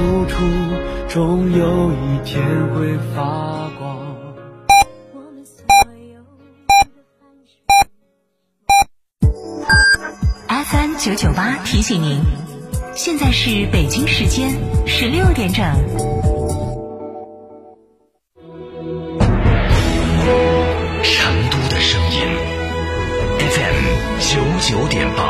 付出，终有一天会发光。FM 九九八提醒您，现在是北京时间十六点整。成都的声音，FM 九九点八，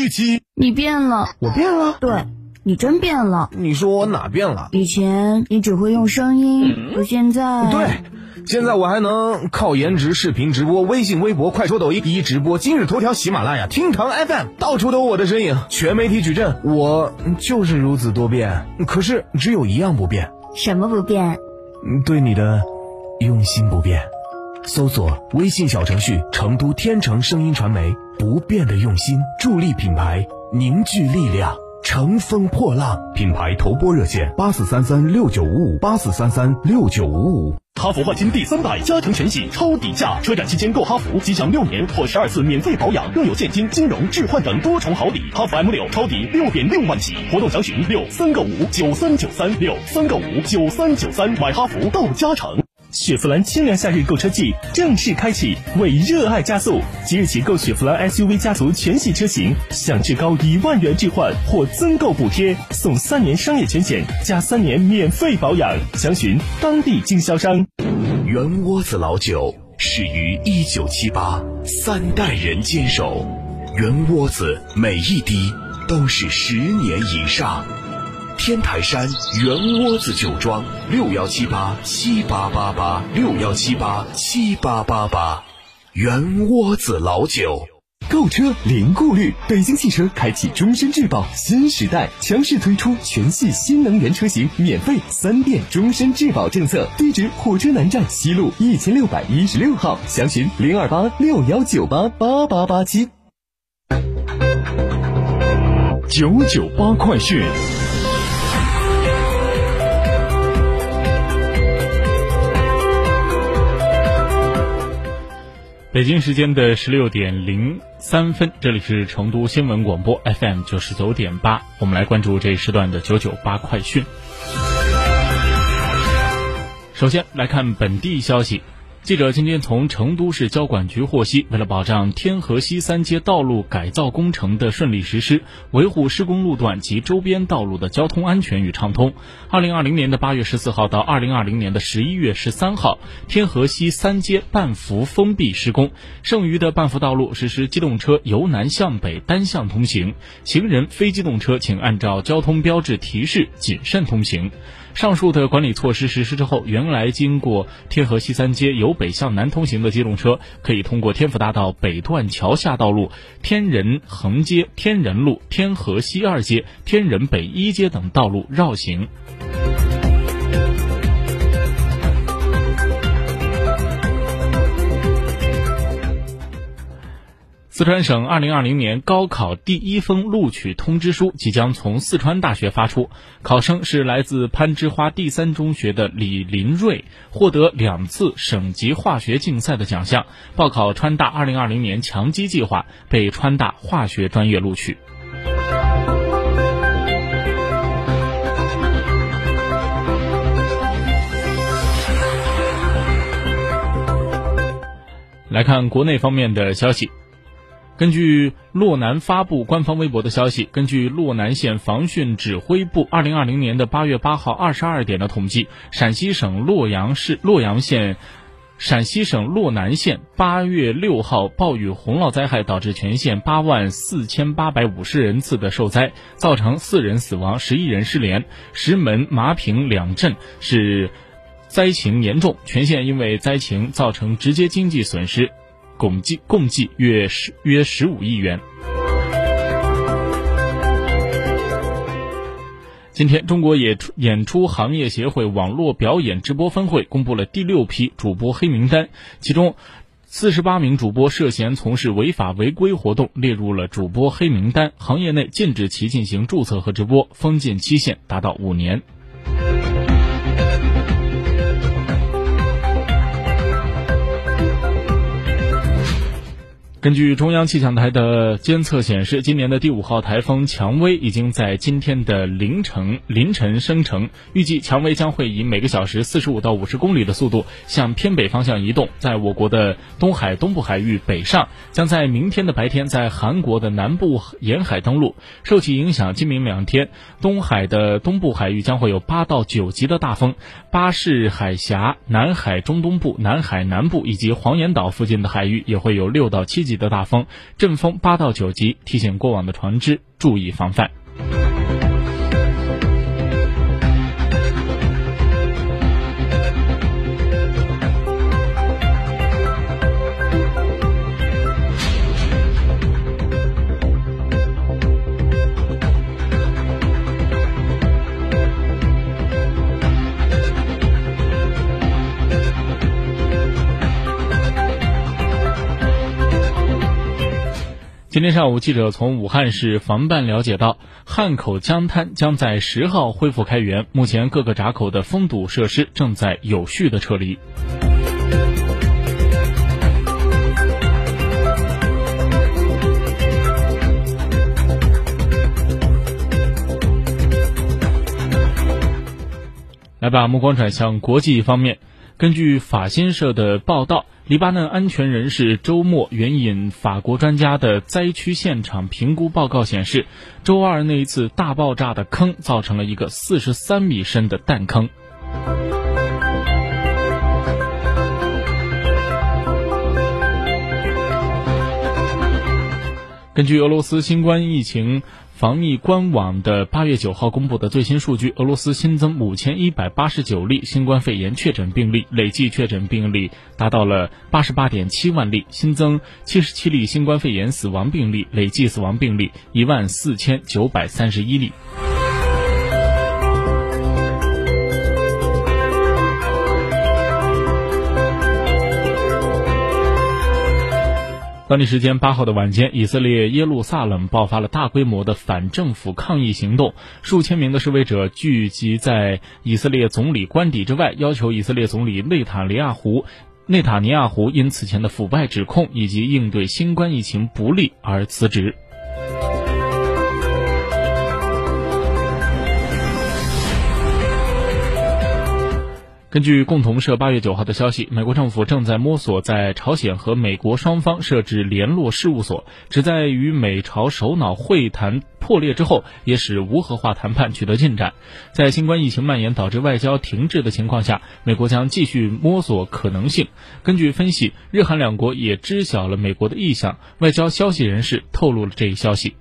七七，你变了，我变了，对，你真变了。你说我哪变了？以前你只会用声音，可现在，对，现在我还能靠颜值视频直播，微信、微博、快手、抖音一直播，今日头条、喜马拉雅、听堂 FM，到处都有我的身影，全媒体矩阵，我就是如此多变。可是只有一样不变，什么不变？对你的用心不变。搜索微信小程序“成都天成声音传媒”，不变的用心，助力品牌凝聚力量，乘风破浪。品牌投播热线：八四三三六九五五，八四三三六九五五。哈弗万金第三代加长全系超底价，车展期间购哈弗即享六年或十二次免费保养，更有现金、金融、置换等多重好礼。哈弗 M 六超底六点六万起，活动详询六三个五九三九三六三个五九三九三，买哈弗到加成。雪佛兰清凉夏日购车季正式开启，为热爱加速！即日起购雪佛兰 SUV 家族全系车型，享至高一万元置换或增购补贴，送三年商业全险加三年免费保养。详询当地经销商。圆窝子老酒始于一九七八，三代人坚守，圆窝子每一滴都是十年以上。天台山圆窝子酒庄六幺七八七八八八六幺七八七八八八，圆窝子老酒，购车零顾虑。北京汽车开启终身质保新时代，强势推出全系新能源车型免费三电终身质保政策。地址：火车南站西路一千六百一十六号，详询零二八六幺九八八八八七。九九八快讯。北京时间的十六点零三分，这里是成都新闻广播 FM 九十九点八，我们来关注这一时段的九九八快讯。首先来看本地消息。记者今天从成都市交管局获悉，为了保障天河西三街道路改造工程的顺利实施，维护施工路段及周边道路的交通安全与畅通，二零二零年的八月十四号到二零二零年的十一月十三号，天河西三街半幅封闭施工，剩余的半幅道路实施机动车由南向北单向通行，行人、非机动车请按照交通标志提示谨慎通行。上述的管理措施实施之后，原来经过天河西三街由北向南通行的机动车，可以通过天府大道北段桥下道路、天人横街、天人路、天河西二街、天人北一街等道路绕行。四川省二零二零年高考第一封录取通知书即将从四川大学发出，考生是来自攀枝花第三中学的李林瑞，获得两次省级化学竞赛的奖项，报考川大二零二零年强基计划，被川大化学专业录取。来看国内方面的消息。根据洛南发布官方微博的消息，根据洛南县防汛指挥部二零二零年的八月八号二十二点的统计，陕西省洛阳市洛阳县、陕西省洛南县八月六号暴雨洪涝灾害导致全县八万四千八百五十人次的受灾，造成四人死亡、十一人失联。石门、麻坪两镇是。灾情严重，全县因为灾情造成直接经济损失，共计共计约十约十五亿元。今天，中国演出演出行业协会网络表演直播分会公布了第六批主播黑名单，其中四十八名主播涉嫌从事违法违规活动，列入了主播黑名单，行业内禁止其进行注册和直播，封禁期限达到五年。根据中央气象台的监测显示，今年的第五号台风蔷薇已经在今天的凌晨凌晨生成，预计蔷薇将会以每个小时四十五到五十公里的速度向偏北方向移动，在我国的东海东部海域北上，将在明天的白天在韩国的南部沿海登陆。受其影响，今明两天东海的东部海域将会有八到九级的大风，巴士海峡、南海中东部、南海南部以及黄岩岛附近的海域也会有六到七级。级的大风，阵风八到九级，提醒过往的船只注意防范。今天上午，记者从武汉市防办了解到，汉口江滩将在十号恢复开源，目前各个闸口的封堵设施正在有序的撤离。来，把目光转向国际方面，根据法新社的报道。黎巴嫩安全人士周末援引法国专家的灾区现场评估报告显示，周二那一次大爆炸的坑造成了一个四十三米深的弹坑。根据俄罗斯新冠疫情。防疫官网的八月九号公布的最新数据，俄罗斯新增五千一百八十九例新冠肺炎确诊病例，累计确诊病例达到了八十八点七万例，新增七十七例新冠肺炎死亡病例，累计死亡病例一万四千九百三十一例。当地时间八号的晚间，以色列耶路撒冷爆发了大规模的反政府抗议行动，数千名的示威者聚集在以色列总理官邸之外，要求以色列总理内塔尼亚胡内塔尼亚胡因此前的腐败指控以及应对新冠疫情不利而辞职。根据共同社八月九号的消息，美国政府正在摸索在朝鲜和美国双方设置联络事务所，旨在与美朝首脑会谈破裂之后，也使无核化谈判取得进展。在新冠疫情蔓延导致外交停滞的情况下，美国将继续摸索可能性。根据分析，日韩两国也知晓了美国的意向。外交消息人士透露了这一消息。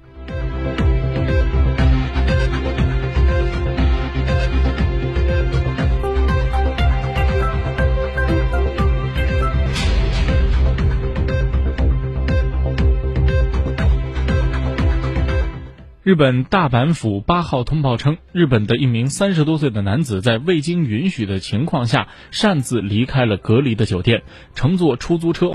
日本大阪府八号通报称，日本的一名三十多岁的男子在未经允许的情况下，擅自离开了隔离的酒店，乘坐出租车。